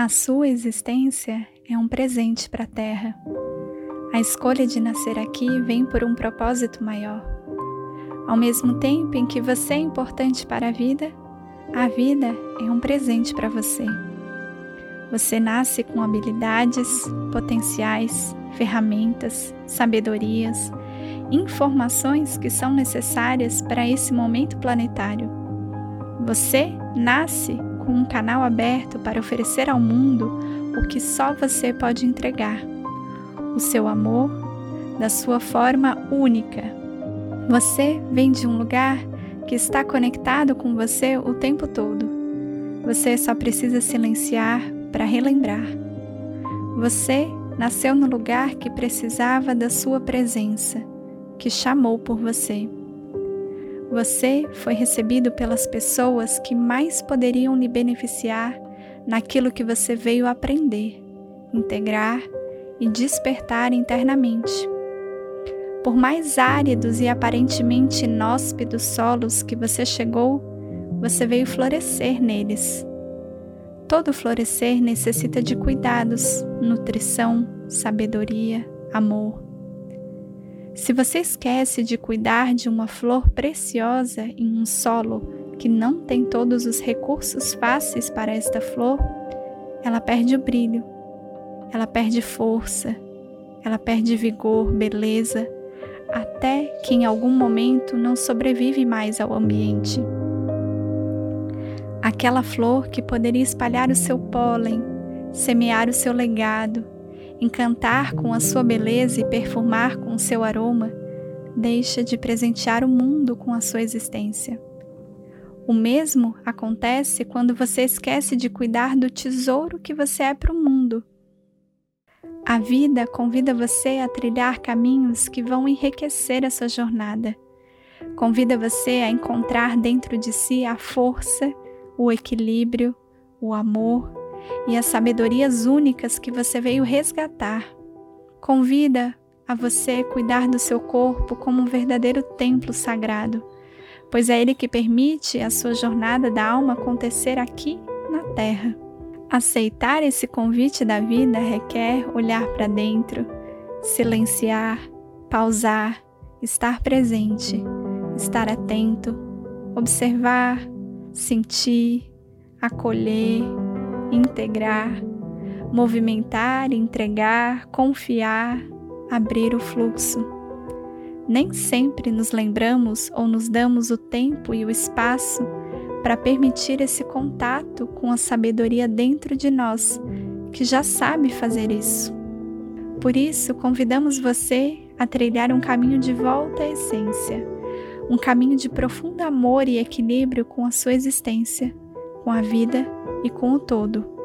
A sua existência é um presente para a Terra. A escolha de nascer aqui vem por um propósito maior. Ao mesmo tempo em que você é importante para a vida, a vida é um presente para você. Você nasce com habilidades, potenciais, ferramentas, sabedorias, informações que são necessárias para esse momento planetário. Você nasce com um canal aberto para oferecer ao mundo o que só você pode entregar: o seu amor, da sua forma única. Você vem de um lugar que está conectado com você o tempo todo. Você só precisa silenciar para relembrar. Você nasceu no lugar que precisava da sua presença, que chamou por você. Você foi recebido pelas pessoas que mais poderiam lhe beneficiar naquilo que você veio aprender, integrar e despertar internamente. Por mais áridos e aparentemente inóspidos solos que você chegou, você veio florescer neles. Todo florescer necessita de cuidados, nutrição, sabedoria, amor. Se você esquece de cuidar de uma flor preciosa em um solo que não tem todos os recursos fáceis para esta flor, ela perde o brilho, ela perde força, ela perde vigor, beleza, até que em algum momento não sobrevive mais ao ambiente. Aquela flor que poderia espalhar o seu pólen, semear o seu legado, encantar com a sua beleza e perfumar com o seu aroma, deixa de presentear o mundo com a sua existência. O mesmo acontece quando você esquece de cuidar do tesouro que você é para o mundo. A vida convida você a trilhar caminhos que vão enriquecer a sua jornada. Convida você a encontrar dentro de si a força, o equilíbrio, o amor e as sabedorias únicas que você veio resgatar. Convida a você cuidar do seu corpo como um verdadeiro templo sagrado, pois é ele que permite a sua jornada da alma acontecer aqui na Terra. Aceitar esse convite da vida requer olhar para dentro, silenciar, pausar, estar presente, estar atento, observar, sentir, acolher, integrar, movimentar, entregar, confiar, abrir o fluxo. Nem sempre nos lembramos ou nos damos o tempo e o espaço para permitir esse contato com a sabedoria dentro de nós, que já sabe fazer isso. Por isso, convidamos você a trilhar um caminho de volta à essência, um caminho de profundo amor e equilíbrio com a sua existência, com a vida e com o todo.